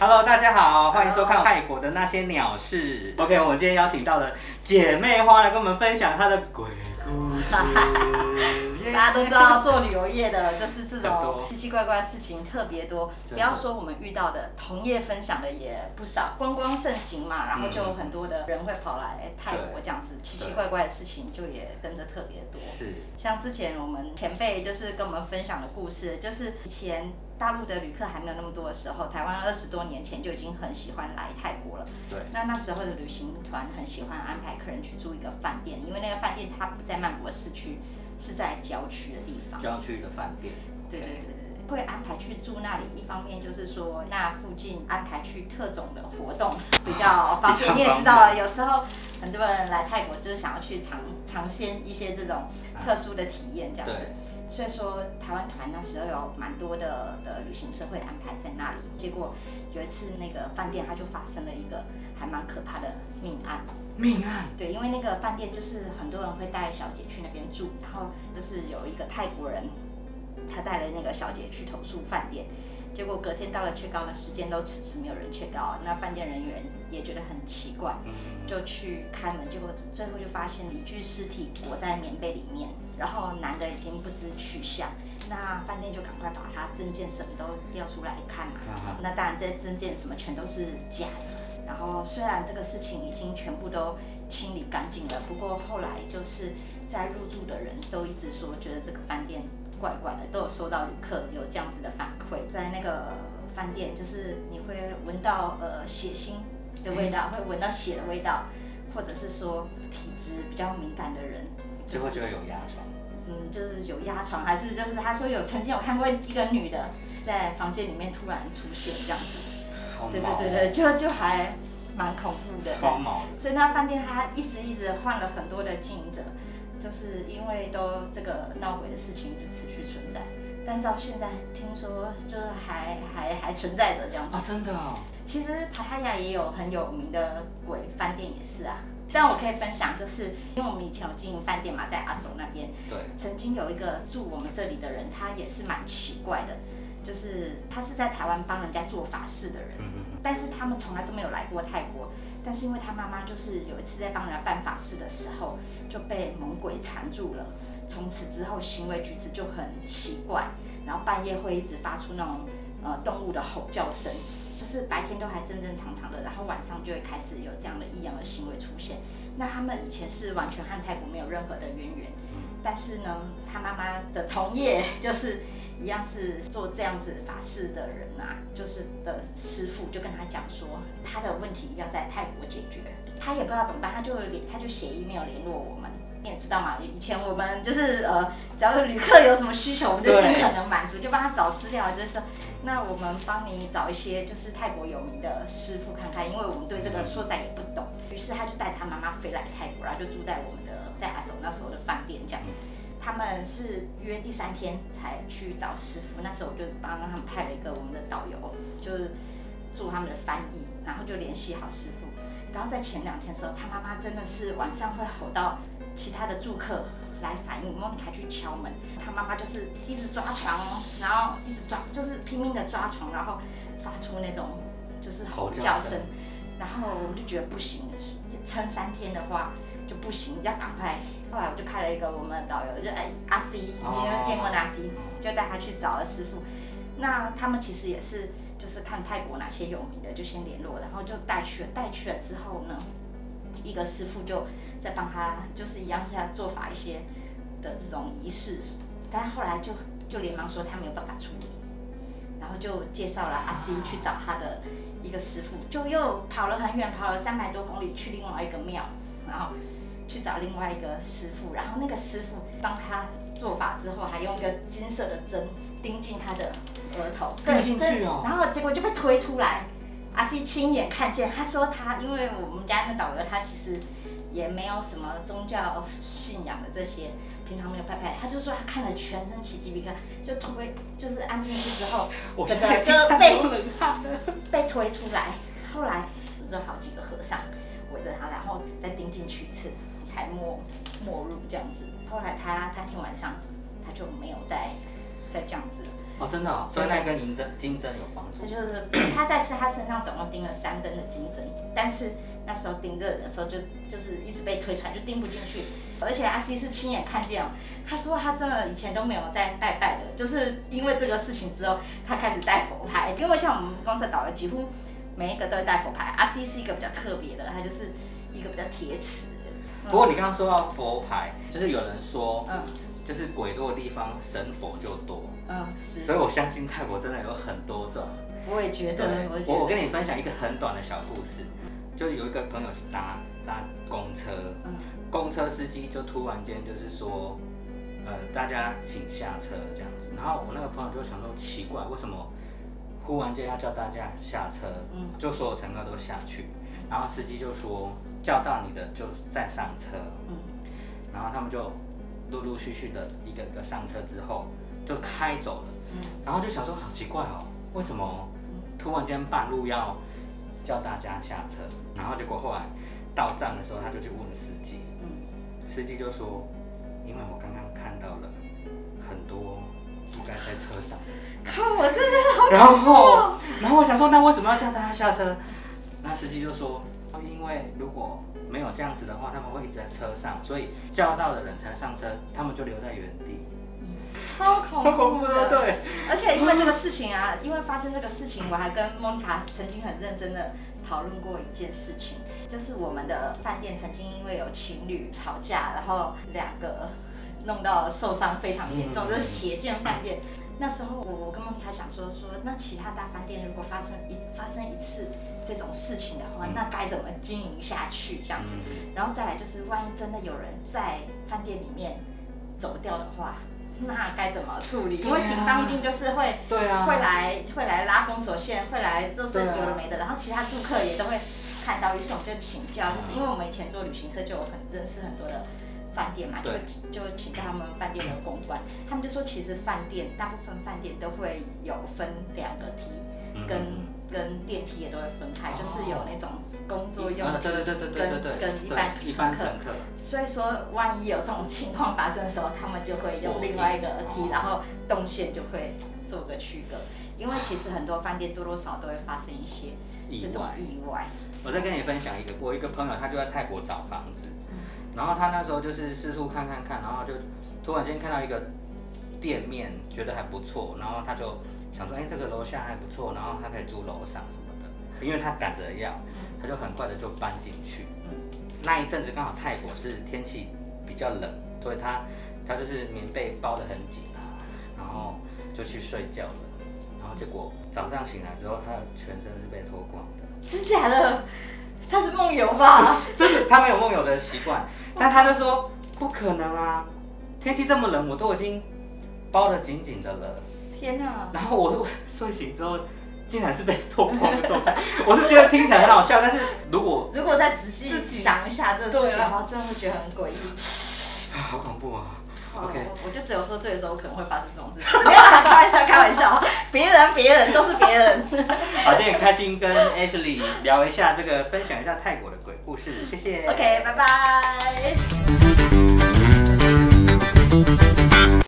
Hello，大家好，欢迎收看泰国的那些鸟事。OK，我今天邀请到了姐妹花来跟我们分享她的鬼故事。大家都知道做旅游业的，就是这很种奇奇怪怪的事情特别多。不要说我们遇到的，同业分享的也不少。观光盛行嘛，然后就有很多的人会跑来泰国对这样子，奇奇怪怪的事情就也跟着特别多。是，像之前我们前辈就是跟我们分享的故事，就是以前大陆的旅客还没有那么多的时候，台湾二十多年前就已经很喜欢来泰国了。对，那那时候的旅行团很喜欢安排客人去住一个饭店，因为那个饭店它不在曼谷的市区，是在郊区的地方。郊区的饭店。对对对对对，会安排去住那里。一方面就是说，那附近安排去特种的活动比较方便。你也知道，有时候很多人来泰国就是想要去尝尝鲜一些这种特殊的体验，这样子。对，所以说，台湾团那时候有蛮多的的旅行社会安排在那里。结果有一次那个饭店它就发生了一个还蛮可怕的命案。命案。对，因为那个饭店就是很多人会带小姐去那边住，然后就是有一个泰国人，他带了那个小姐去投诉饭店，结果隔天到了缺高的时间都迟迟没有人缺高，那饭店人员也觉得很奇怪，嗯，就去开门，结果最后就发现一具尸体裹在棉被里面，然后男的已经不知去向，那饭店就赶快把他证件什么都调出来看嘛，啊那当然这些证件什么全都是假的。然后虽然这个事情已经全部都清理干净了，不过后来就是在入住的人都一直说觉得这个饭店怪怪的，都有收到旅客有这样子的反馈，在那个饭店就是你会闻到呃血腥的味道，会闻到血的味道，或者是说体质比较敏感的人，就会觉得有压床。嗯，就是有压床，还是就是他说有曾经有看过一个女的在房间里面突然出现这样子，对对对对，就就还蛮恐怖的。超毛的。所以那饭店他一直一直换了很多的经营者，就是因为都这个闹鬼的事情一直但是到现在听说就是还还还存在着这样子。啊，真的哦。其实帕塔亚也有很有名的鬼饭店也是啊，但我可以分享，就是因为我们以前有经营饭店嘛，在阿首那边，对，曾经有一个住我们这里的人，他也是蛮奇怪的，就是他是在台湾帮人家做法事的人，但是他们从来都没有来过泰国。但是因为他妈妈就是有一次在帮人家办法事的时候，就被猛鬼缠住了，从此之后行为举止就很奇怪，然后半夜会一直发出那种呃动物的吼叫声，就是白天都还正正常常的，然后晚上就会开始有这样的异样的行为出现。那他们以前是完全和泰国没有任何的渊源，但是呢，他妈妈的同业 就是一样是做这样子法事的人啊，就是的师傅就跟他讲说，他的问题要在泰国解决，他也不知道怎么办，他就联他就写 email 联络我们。你也知道嘛，以前我们就是呃，只要有旅客有什么需求，我们就尽可能满足，就帮他找资料，就是说，那我们帮你找一些就是泰国有名的师傅看看，因为我们对这个说实在也不懂。于是他就带他妈妈飞来泰国，然后就住在我们的在阿首那时候的饭店这样。他们是约第三天才去找师傅，那时候我就帮他们派了一个我们的导游，就是做他们的翻译，然后就联系好师傅。然后在前两天的时候，他妈妈真的是晚上会吼到其他的住客来反映，莫妮卡去敲门，他妈妈就是一直抓床哦，然后一直抓，就是拼命的抓床，然后发出那种就是吼叫声，然后我们就觉得不行，撑三天的话就不行，要赶快。后来我就派了一个我们的导游，就哎阿 C，你有见过阿 C，就带他去找了师傅。那他们其实也是就是看泰国哪些有名的就先联络，然后就带去了。带去了之后呢，一个师傅就在帮他就是一样是做法一些的这种仪式，但是后来就就连忙说他没有办法处理，然后就介绍了阿 C 去找他的一个师傅，就又跑了很远，跑了三百多公里去另外一个庙，然后去找另外一个师傅，然后那个师傅帮他做法之后，还用一个金色的针钉进他的额头，钉进去哦然后结果就被推出来。阿 C 亲眼看见，他说他因为我们家那导游他其实也没有什么宗教信仰的这些，平常没有拜拜，他就说他看了全身起鸡皮疙瘩，就推就是按进去之后，我整个就就被。被推出来，后来就是有好几个和尚围着他，然后再钉进去一次，才没没入这样子。后来他他天晚上他就没有再再这样子，哦，真的哦，所以那根银针金针有帮助。他就是他在他身上总共钉了三根的金针，但是那时候钉着的时候就就是一直被推出来，就钉不进去。而且阿西是亲眼看见哦，他说他真的以前都没有在拜拜的，就是因为这个事情之后，他开始带佛牌。因为像我们公司的导游几乎每一个都会带佛牌，阿西是一个比较特别的，他就是一个比较铁齿。不过你刚刚说到佛牌，就是有人说，嗯就是鬼多的地方神佛就多，嗯是，所以我相信泰国真的有很多种。我也觉得，我也，觉得我我跟你分享一个很短的小故事，就有一个朋友去搭搭公车，嗯公车司机就突然间就是说，呃，大家请下车这样子。然后我那个朋友就想说，奇怪，为什么忽然间要叫大家下车？嗯就所有乘客都下去，然后司机就说，叫到你的就再上车。嗯然后他们就陆陆续续的一个个上车之后就开走了。嗯然后就想说，好奇怪哦，为什么突然间半路要叫大家下车？然后结果后来到站的时候，他就去问司机，嗯司机就说，因为我刚刚看到了很多不该在车上。靠，我真的好然后哦，然后我想说，那为什么要叫大家下车？那司机就说，因为如果没有这样子的话，他们会一直在车上，所以叫到的人才上车，他们就留在原地。超恐超恐怖的，对。而且因为这个事情啊，因为发生这个事情，我还跟莫妮卡曾经很认真的讨论过一件事情，就是我们的饭店曾经因为有情侣吵架，然后两个弄到受伤非常严重，嗯就是血溅饭店。那时候我我跟莫妮卡想说说，那其他大饭店如果发生一发生一次这种事情的话，嗯那该怎么经营下去这样子？嗯然后再来就是，万一真的有人在饭店里面走掉的话，那该怎么处理？因为警方一定就是会对啊，会来会来拉封锁线，会来就是有的没的，然后其他住客也都会看到，于是我们就请教，就是因为我们以前做旅行社就有很认识很多的饭店嘛，就就请教他们饭店的公关，他们就说其实饭店大部分饭店都会有分两个梯，嗯跟跟电梯也都会分开，就是有那种工作用呃梯对对对对对跟跟一般一般乘客。所以说，万一有这种情况发生的时候，他们就会用另外一个梯，然后动线就会做个区隔。因为其实很多饭店多多少少都会发生一些意这种外。意外。我再跟你分享一个，我一个朋友他就在泰国找房子，然后他那时候就是四处看看看，然后就突然间看到一个店面，觉得还不错，然后他就想说，哎、这个楼下还不错，然后他可以住楼上什么的，因为他赶着要，他就很快的就搬进去。那一阵子刚好泰国是天气比较冷，所以他他就是棉被包得很紧啊，然后就去睡觉了，然后结果早上醒来之后，他的全身是被脱光的。真假的？他是梦游吧？真的，他没有梦游的习惯，但他就说不可能啊，天气这么冷，我都已经包得紧紧的了。天哪！然后我睡醒之后，竟然是被脱光的状态，我是觉得听起来很好笑，但是如果如果再仔细想一下这个事情的话，真的会觉得很诡异。好恐怖啊！OK，哦我就只有喝醉的时候可能会发生这种事情。没有啦，开玩笑，开玩笑。别人，别人都是别人。好，今天很开心跟 Ashley 聊一下这个，分享一下泰国的鬼故事，谢谢。OK，拜拜。